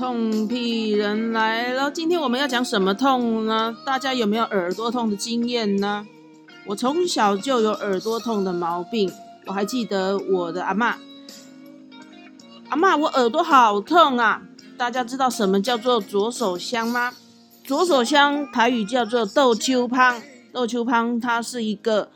痛屁人来了！今天我们要讲什么痛呢？大家有没有耳朵痛的经验呢？我从小就有耳朵痛的毛病，我还记得我的阿嬷，阿嬷，我耳朵好痛啊！大家知道什么叫做左手香吗？左手香台语叫做豆秋芳，豆秋芳它是一个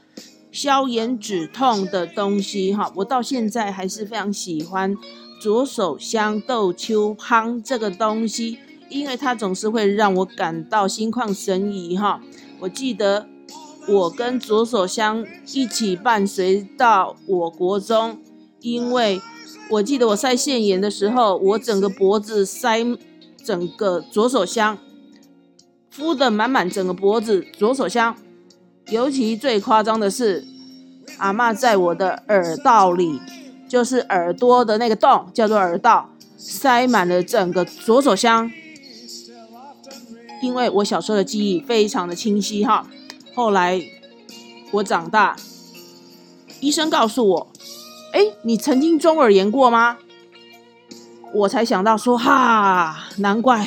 消炎止痛的东西哈，我到现在还是非常喜欢。左手香豆秋芳这个东西，因为它总是会让我感到心旷神怡哈。我记得我跟左手香一起伴随到我国中，因为我记得我塞腺炎的时候，我整个脖子塞整个左手香，敷的满满整个脖子左手香，尤其最夸张的是，阿妈在我的耳道里。就是耳朵的那个洞，叫做耳道，塞满了整个左手箱。因为我小时候的记忆非常的清晰哈，后来我长大，医生告诉我，哎，你曾经中耳炎过吗？我才想到说，哈，难怪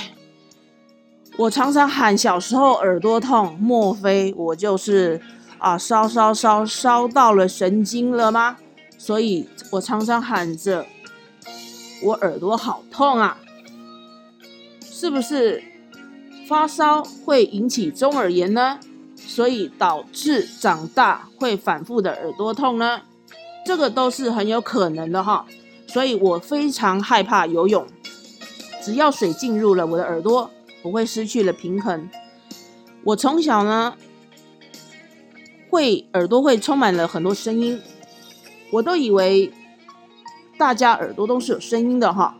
我常常喊小时候耳朵痛，莫非我就是啊烧烧烧烧到了神经了吗？所以我常常喊着我耳朵好痛啊，是不是发烧会引起中耳炎呢？所以导致长大会反复的耳朵痛呢？这个都是很有可能的哈。所以我非常害怕游泳，只要水进入了我的耳朵，我会失去了平衡。我从小呢，会耳朵会充满了很多声音。我都以为大家耳朵都是有声音的哈，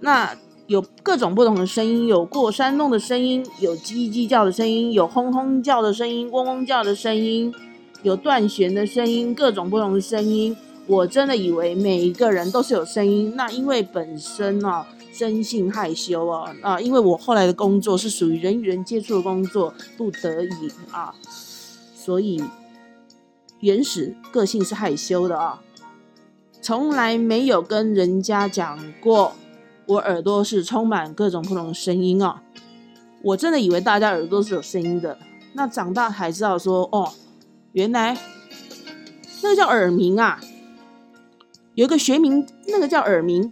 那有各种不同的声音，有过山洞的声音，有叽叽叫的声音，有轰轰叫的声音，嗡嗡叫的声音，有断弦的声音，各种不同的声音。我真的以为每一个人都是有声音，那因为本身呢生性害羞啊啊，因为我后来的工作是属于人与人接触的工作，不得已啊，所以。原始个性是害羞的啊，从来没有跟人家讲过我耳朵是充满各种不同的声音啊。我真的以为大家耳朵是有声音的，那长大才知道说哦，原来那个叫耳鸣啊，有一个学名，那个叫耳鸣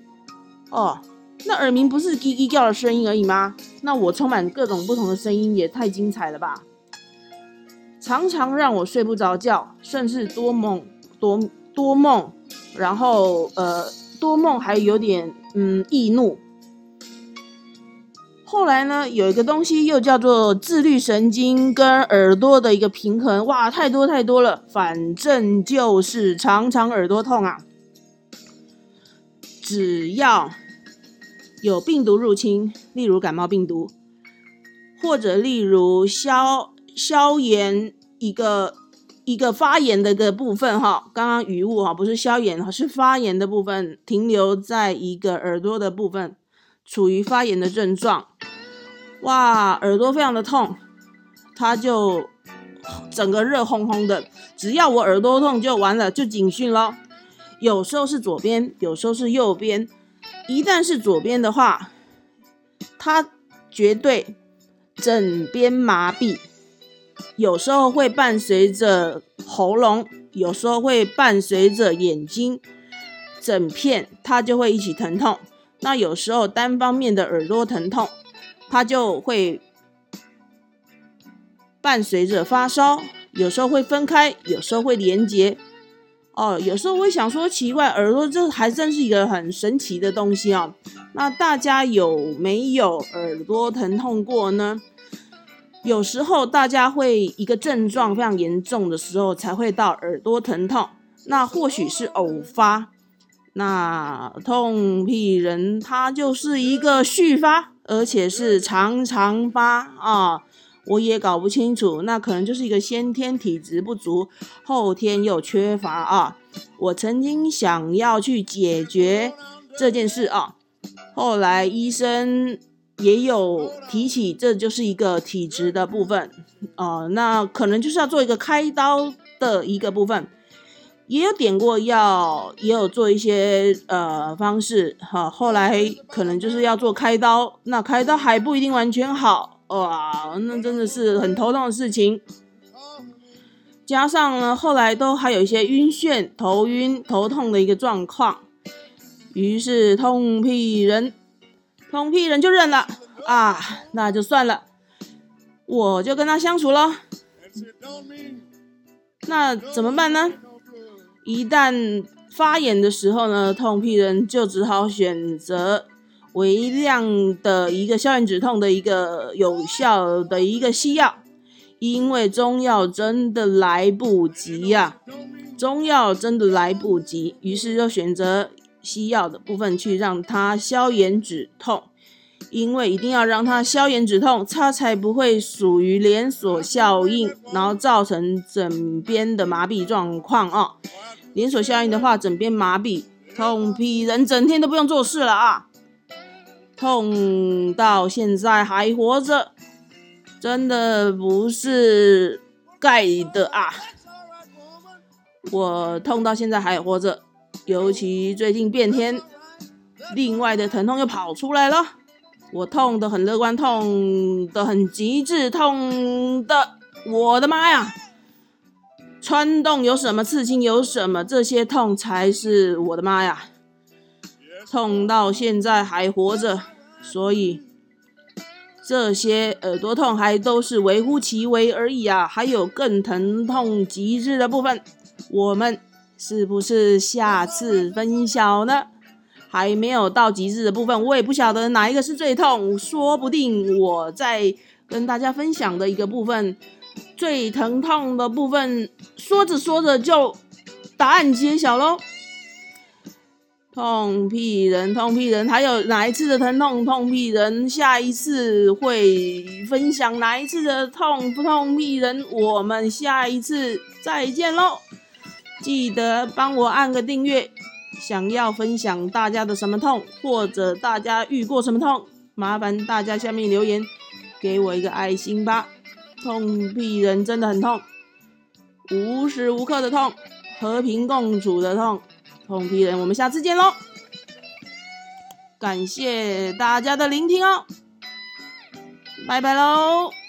哦。那耳鸣不是叽叽叫的声音而已吗？那我充满各种不同的声音也太精彩了吧！常常让我睡不着觉，甚至多梦多多梦，然后呃多梦还有点嗯易怒。后来呢，有一个东西又叫做自律神经跟耳朵的一个平衡，哇，太多太多了，反正就是常常耳朵痛啊。只要有病毒入侵，例如感冒病毒，或者例如消。消炎一个一个发炎的一个部分哈，刚刚语误哈，不是消炎哈，是发炎的部分停留在一个耳朵的部分，处于发炎的症状，哇，耳朵非常的痛，它就整个热烘烘的，只要我耳朵痛就完了，就警讯咯。有时候是左边，有时候是右边，一旦是左边的话，它绝对整边麻痹。有时候会伴随着喉咙，有时候会伴随着眼睛，整片它就会一起疼痛。那有时候单方面的耳朵疼痛，它就会伴随着发烧，有时候会分开，有时候会连接。哦，有时候会想说奇怪，耳朵这还真是一个很神奇的东西啊。那大家有没有耳朵疼痛过呢？有时候大家会一个症状非常严重的时候才会到耳朵疼痛，那或许是偶发，那痛屁人他就是一个续发，而且是常常发啊，我也搞不清楚，那可能就是一个先天体质不足，后天又缺乏啊。我曾经想要去解决这件事啊，后来医生。也有提起，这就是一个体质的部分，呃，那可能就是要做一个开刀的一个部分，也有点过药，也有做一些呃方式，哈，后来可能就是要做开刀，那开刀还不一定完全好，哇，那真的是很头痛的事情。加上呢，后来都还有一些晕眩、头晕、头痛的一个状况，于是痛屁人，痛屁人就认了啊，那就算了，我就跟他相处了。那怎么办呢？一旦发炎的时候呢，痛屁人就只好选择微量的一个消炎止痛的一个有效的一个西药，因为中药真的来不及呀，中药真的来不及，于是就选择西药的部分去让它消炎止痛。因为一定要让它消炎止痛，它才不会属于连锁效应，然后造成枕边的麻痹状况啊。连锁效应的话，枕边麻痹，痛屁人整天都不用做事了啊。痛到现在还活着，真的不是盖的啊。我痛到现在还活着，尤其最近变天，另外的疼痛又跑出来了。我痛的很乐观，痛的很极致，痛的，我的妈呀！穿洞有什么，刺青有什么，这些痛才是我的妈呀！痛到现在还活着，所以这些耳朵痛还都是微乎其微而已啊！还有更疼痛极致的部分，我们是不是下次分享呢？还没有到极致的部分，我也不晓得哪一个是最痛，说不定我在跟大家分享的一个部分，最疼痛的部分，说着说着就答案揭晓喽。痛屁人，痛屁人，还有哪一次的疼痛？痛屁人，下一次会分享哪一次的痛不痛屁人？我们下一次再见喽！记得帮我按个订阅。想要分享大家的什么痛，或者大家遇过什么痛，麻烦大家下面留言，给我一个爱心吧。痛屁人真的很痛，无时无刻的痛，和平共处的痛。痛屁人，我们下次见喽！感谢大家的聆听哦，拜拜喽。